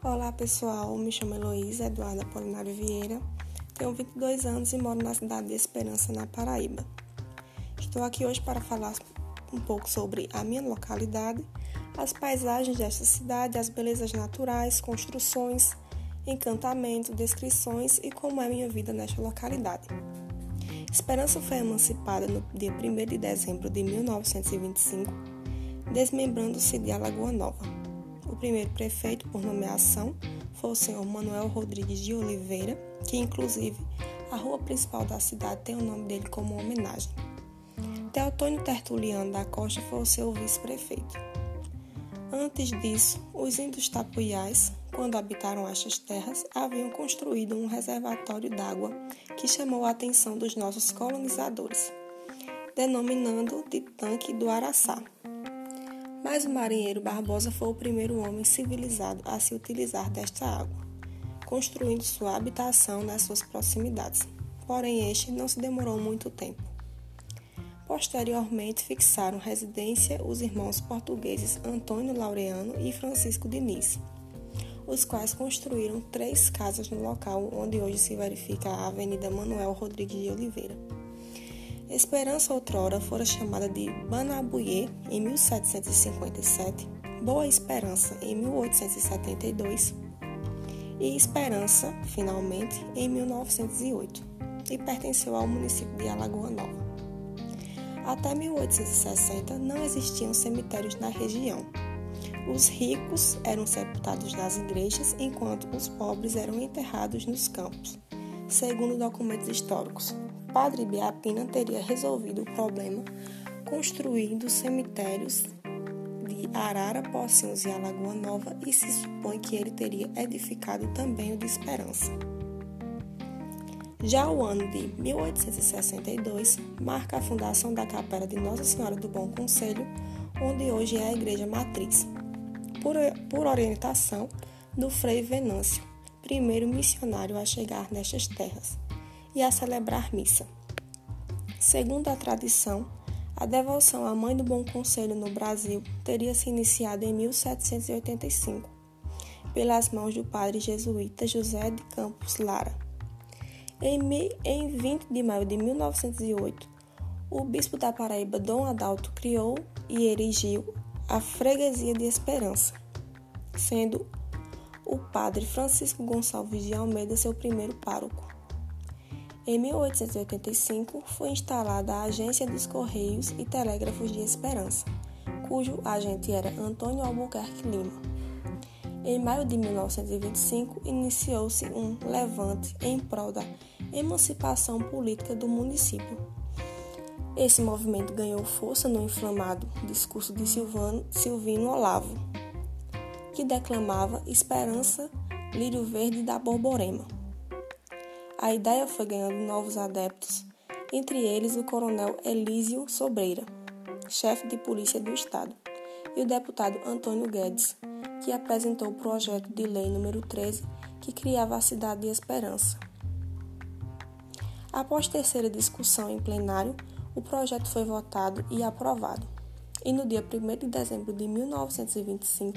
Olá pessoal, me chamo Heloísa Eduarda Polinário Vieira, tenho 22 anos e moro na cidade de Esperança, na Paraíba. Estou aqui hoje para falar um pouco sobre a minha localidade, as paisagens desta cidade, as belezas naturais, construções, encantamento, descrições e como é minha vida nesta localidade. Esperança foi emancipada no dia 1 de dezembro de 1925, desmembrando-se de Alagoa Nova. Primeiro prefeito por nomeação foi o senhor Manuel Rodrigues de Oliveira, que inclusive a rua principal da cidade tem o nome dele como homenagem. Teotônio Tertuliano da Costa foi o seu vice-prefeito. Antes disso, os índios tapuiais, quando habitaram estas terras, haviam construído um reservatório d'água que chamou a atenção dos nossos colonizadores, denominando de Tanque do Araçá. Mas o marinheiro Barbosa foi o primeiro homem civilizado a se utilizar desta água, construindo sua habitação nas suas proximidades. Porém, este não se demorou muito tempo. Posteriormente, fixaram residência os irmãos portugueses Antônio Laureano e Francisco Diniz, os quais construíram três casas no local onde hoje se verifica a Avenida Manuel Rodrigues de Oliveira. Esperança outrora fora chamada de Banabuie em 1757, Boa Esperança em 1872 e Esperança, finalmente, em 1908, e pertenceu ao município de Alagoa Nova. Até 1860 não existiam cemitérios na região. Os ricos eram sepultados nas igrejas, enquanto os pobres eram enterrados nos campos, segundo documentos históricos. Padre Biapina teria resolvido o problema construindo cemitérios de Arara, Pocinhos e Alagoa Nova e se supõe que ele teria edificado também o de Esperança. Já o ano de 1862 marca a fundação da Capela de Nossa Senhora do Bom Conselho, onde hoje é a Igreja Matriz, por, por orientação do Frei Venâncio, primeiro missionário a chegar nestas terras e a celebrar missa. Segundo a tradição, a devoção à Mãe do Bom Conselho no Brasil teria se iniciado em 1785, pelas mãos do padre jesuíta José de Campos Lara. Em, em 20 de maio de 1908, o bispo da Paraíba, Dom Adalto, criou e erigiu a Freguesia de Esperança, sendo o padre Francisco Gonçalves de Almeida seu primeiro pároco. Em 1885, foi instalada a Agência dos Correios e Telégrafos de Esperança, cujo agente era Antônio Albuquerque Lima. Em maio de 1925, iniciou-se um levante em prol da emancipação política do município. Esse movimento ganhou força no inflamado discurso de Silvano, Silvino Olavo, que declamava Esperança, Lírio Verde da Borborema. A ideia foi ganhando novos adeptos, entre eles o coronel Elísio Sobreira, chefe de polícia do estado, e o deputado Antônio Guedes, que apresentou o projeto de lei número 13 que criava a cidade de Esperança. Após terceira discussão em plenário, o projeto foi votado e aprovado. E no dia 1 de dezembro de 1925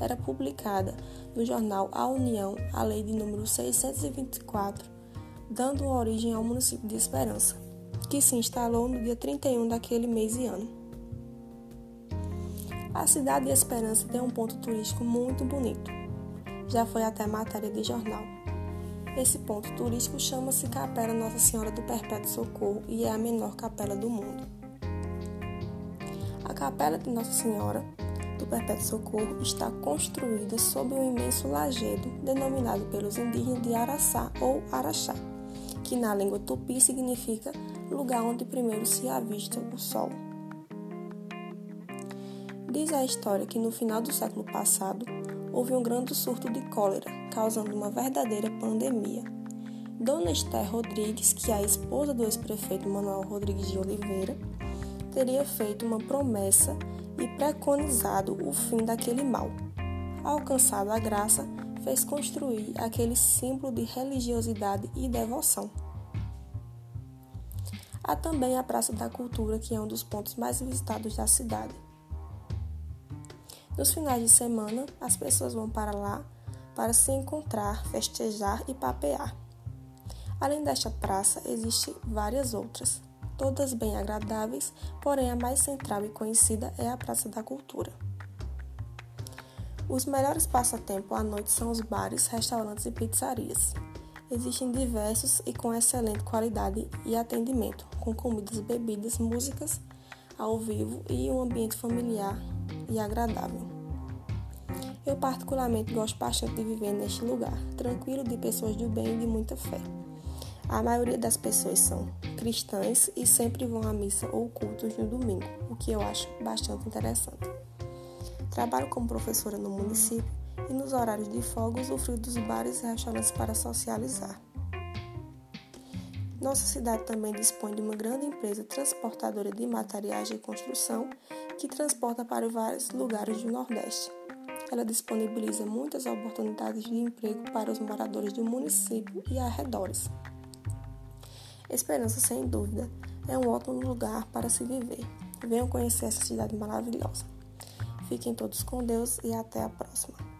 era publicada no jornal A União a lei de número 624 dando origem ao município de Esperança, que se instalou no dia 31 daquele mês e ano. A cidade de Esperança tem um ponto turístico muito bonito. Já foi até matéria de jornal. Esse ponto turístico chama-se Capela Nossa Senhora do Perpétuo Socorro e é a menor capela do mundo. A Capela de Nossa Senhora do Perpétuo Socorro está construída sob um imenso lajedo denominado pelos indígenas de Araçá ou Araxá que na língua tupi significa lugar onde primeiro se avista o sol. Diz a história que no final do século passado houve um grande surto de cólera, causando uma verdadeira pandemia. Dona Esther Rodrigues, que é a esposa do ex-prefeito Manuel Rodrigues de Oliveira, teria feito uma promessa e preconizado o fim daquele mal. Alcançada a graça, fez construir aquele símbolo de religiosidade e devoção. Há também a Praça da Cultura, que é um dos pontos mais visitados da cidade. Nos finais de semana, as pessoas vão para lá para se encontrar, festejar e papear. Além desta praça, existem várias outras, todas bem agradáveis, porém a mais central e conhecida é a Praça da Cultura. Os melhores passatempos à noite são os bares, restaurantes e pizzarias. Existem diversos e com excelente qualidade e atendimento, com comidas, bebidas, músicas ao vivo e um ambiente familiar e agradável. Eu particularmente gosto bastante de viver neste lugar, tranquilo de pessoas do bem e de muita fé. A maioria das pessoas são cristãs e sempre vão à missa ou cultos no domingo, o que eu acho bastante interessante. Trabalho como professora no município e nos horários de folga usufruo dos bares e restaurantes para socializar. Nossa cidade também dispõe de uma grande empresa transportadora de materiais de construção que transporta para vários lugares do Nordeste. Ela disponibiliza muitas oportunidades de emprego para os moradores do município e arredores. Esperança, sem dúvida, é um ótimo lugar para se viver. Venham conhecer essa cidade maravilhosa. Fiquem todos com Deus e até a próxima.